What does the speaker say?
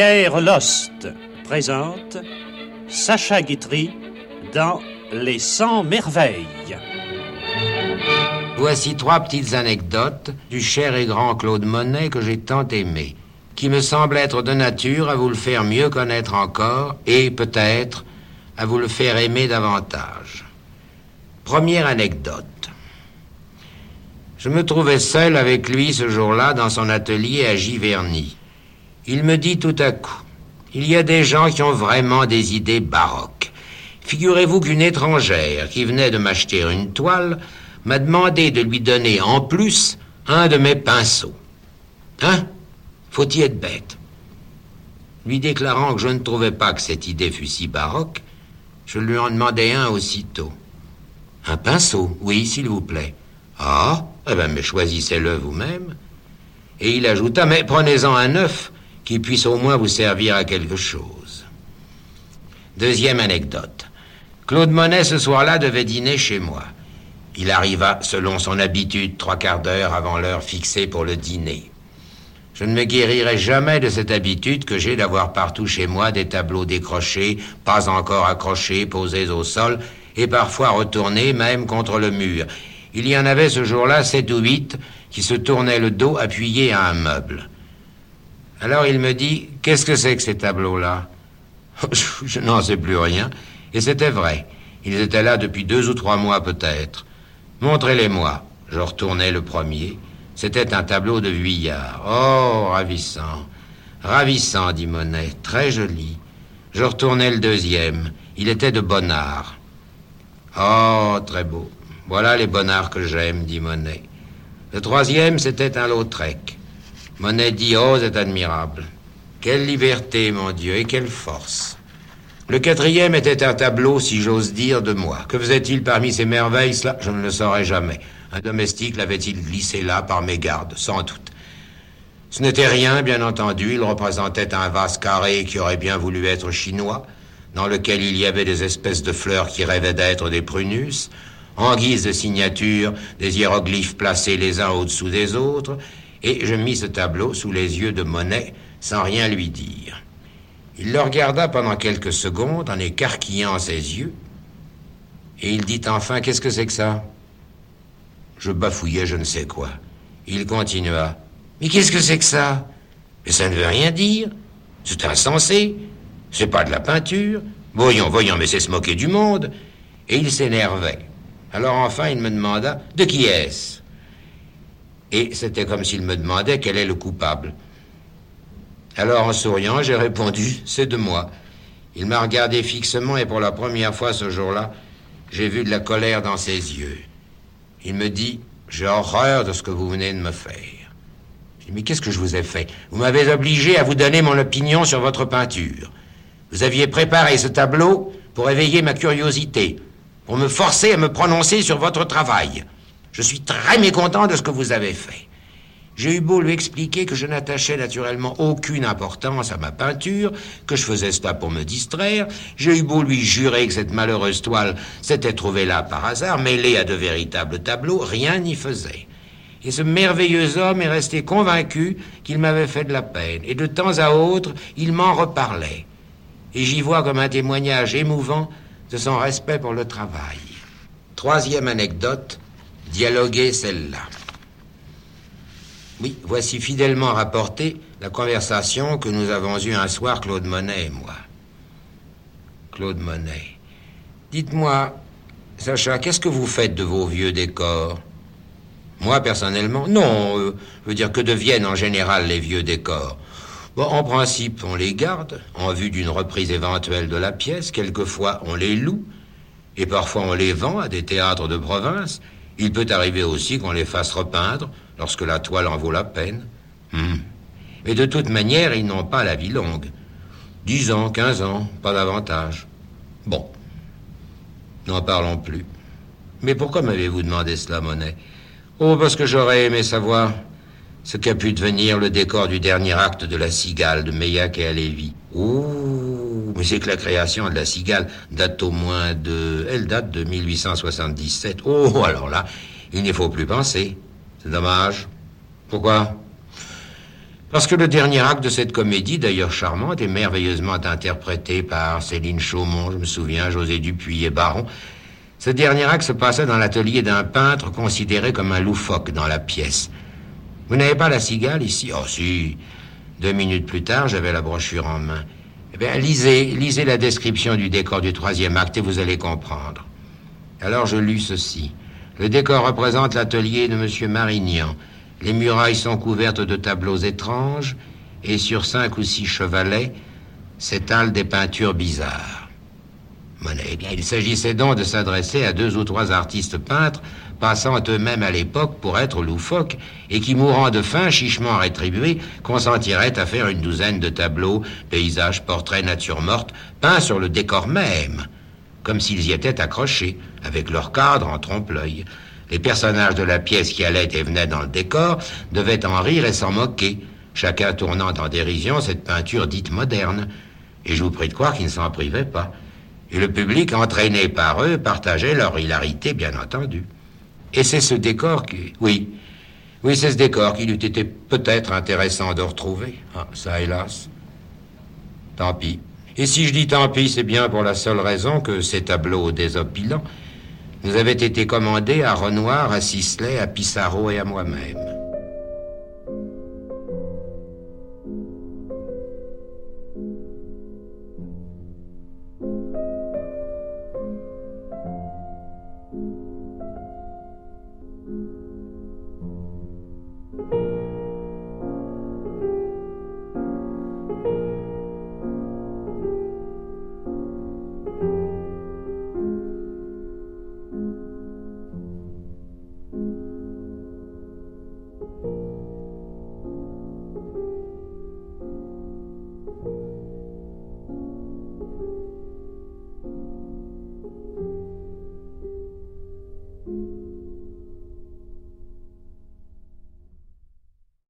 Pierre Lost présente Sacha Guitry dans Les 100 merveilles. Voici trois petites anecdotes du cher et grand Claude Monet que j'ai tant aimé, qui me semble être de nature à vous le faire mieux connaître encore et peut-être à vous le faire aimer davantage. Première anecdote. Je me trouvais seul avec lui ce jour-là dans son atelier à Giverny. Il me dit tout à coup, il y a des gens qui ont vraiment des idées baroques. Figurez-vous qu'une étrangère qui venait de m'acheter une toile m'a demandé de lui donner en plus un de mes pinceaux. Hein? Faut-y être bête Lui déclarant que je ne trouvais pas que cette idée fût si baroque, je lui en demandai un aussitôt. Un pinceau, oui, s'il vous plaît. Ah, eh bien, mais choisissez-le vous-même. Et il ajouta, mais prenez-en un neuf qui puisse au moins vous servir à quelque chose. Deuxième anecdote. Claude Monet, ce soir-là, devait dîner chez moi. Il arriva, selon son habitude, trois quarts d'heure avant l'heure fixée pour le dîner. Je ne me guérirai jamais de cette habitude que j'ai d'avoir partout chez moi des tableaux décrochés, pas encore accrochés, posés au sol, et parfois retournés même contre le mur, il y en avait ce jour-là sept ou huit qui se tournaient le dos appuyés à un meuble. Alors il me dit Qu'est-ce que c'est que ces tableaux-là Je, n'en sais plus rien. Et c'était vrai. Ils étaient là depuis deux ou trois mois peut-être. Montrez-les-moi. Je retournai le premier. C'était un tableau de Vuillard. Oh, ravissant. Ravissant, dit Monet. Très joli. Je retournai le deuxième. Il était de Bonnard. Oh, très beau. Voilà les bonnards que j'aime, dit Monet. Le troisième, c'était un Lautrec. Monet dit Oh, c'est admirable. Quelle liberté, mon Dieu, et quelle force. Le quatrième était un tableau, si j'ose dire, de moi. Que faisait-il parmi ces merveilles, cela Je ne le saurais jamais. Un domestique l'avait-il glissé là par mégarde, sans doute. Ce n'était rien, bien entendu. Il représentait un vase carré qui aurait bien voulu être chinois, dans lequel il y avait des espèces de fleurs qui rêvaient d'être des prunus, en guise de signature, des hiéroglyphes placés les uns au-dessous des autres, et je mis ce tableau sous les yeux de Monet sans rien lui dire. Il le regarda pendant quelques secondes en écarquillant ses yeux, et il dit enfin Qu'est-ce que c'est que ça? Je bafouillais je ne sais quoi. Il continua Mais qu'est-ce que c'est que ça? Mais ça ne veut rien dire. C'est insensé. C'est pas de la peinture. Voyons, voyons, mais c'est se moquer du monde. Et il s'énervait. Alors enfin, il me demanda De qui est-ce? Et c'était comme s'il me demandait quel est le coupable. Alors en souriant, j'ai répondu C'est de moi. Il m'a regardé fixement et pour la première fois ce jour-là, j'ai vu de la colère dans ses yeux. Il me dit J'ai horreur de ce que vous venez de me faire. Mais qu'est-ce que je vous ai fait? Vous m'avez obligé à vous donner mon opinion sur votre peinture. Vous aviez préparé ce tableau pour éveiller ma curiosité pour me forcer à me prononcer sur votre travail. Je suis très mécontent de ce que vous avez fait. J'ai eu beau lui expliquer que je n'attachais naturellement aucune importance à ma peinture, que je faisais cela pour me distraire. J'ai eu beau lui jurer que cette malheureuse toile s'était trouvée là par hasard, mêlée à de véritables tableaux, rien n'y faisait. Et ce merveilleux homme est resté convaincu qu'il m'avait fait de la peine. Et de temps à autre, il m'en reparlait. Et j'y vois comme un témoignage émouvant de son respect pour le travail. Troisième anecdote, dialoguer celle-là. Oui, voici fidèlement rapportée la conversation que nous avons eue un soir, Claude Monet et moi. Claude Monet. Dites-moi, Sacha, qu'est-ce que vous faites de vos vieux décors? Moi, personnellement, non. Euh, je veux dire, que deviennent en général les vieux décors Bon, en principe, on les garde en vue d'une reprise éventuelle de la pièce. Quelquefois, on les loue. Et parfois, on les vend à des théâtres de province. Il peut arriver aussi qu'on les fasse repeindre lorsque la toile en vaut la peine. Hmm. Mais de toute manière, ils n'ont pas la vie longue. Dix ans, quinze ans, pas davantage. Bon. N'en parlons plus. Mais pourquoi m'avez-vous demandé cela, Monet? Oh, parce que j'aurais aimé savoir ce qu'a pu devenir le décor du dernier acte de La Cigale de Meillac et Alévi. Ouh, mais c'est que la création de La Cigale date au moins de... Elle date de 1877. Oh, alors là, il n'y faut plus penser. C'est dommage. Pourquoi? Parce que le dernier acte de cette comédie, d'ailleurs charmante et merveilleusement interprétée par Céline Chaumont, je me souviens, José Dupuis et Baron, ce dernier acte se passait dans l'atelier d'un peintre considéré comme un loufoque dans la pièce. Vous n'avez pas la cigale ici? Oh si. Deux minutes plus tard, j'avais la brochure en main. Bien, lisez, lisez la description du décor du troisième acte et vous allez comprendre. Alors je lus ceci. Le décor représente l'atelier de M. Marignan. Les murailles sont couvertes de tableaux étranges et sur cinq ou six chevalets s'étalent des peintures bizarres. Il s'agissait donc de s'adresser à deux ou trois artistes peintres passant eux-mêmes à l'époque pour être loufoques et qui, mourant de faim, chichement rétribués, consentiraient à faire une douzaine de tableaux, paysages, portraits, nature morte, peints sur le décor même, comme s'ils y étaient accrochés, avec leur cadre en trompe-l'œil. Les personnages de la pièce qui allaient et venaient dans le décor devaient en rire et s'en moquer, chacun tournant en dérision cette peinture dite moderne. Et je vous prie de croire qu'ils ne s'en privaient pas. Et le public, entraîné par eux, partageait leur hilarité, bien entendu. Et c'est ce décor qui... Oui, oui, c'est ce décor qu'il eût été peut-être intéressant de retrouver. Ah, ça, hélas. Tant pis. Et si je dis tant pis, c'est bien pour la seule raison que ces tableaux désopilants nous avaient été commandés à Renoir, à Sisley, à Pissarro et à moi-même.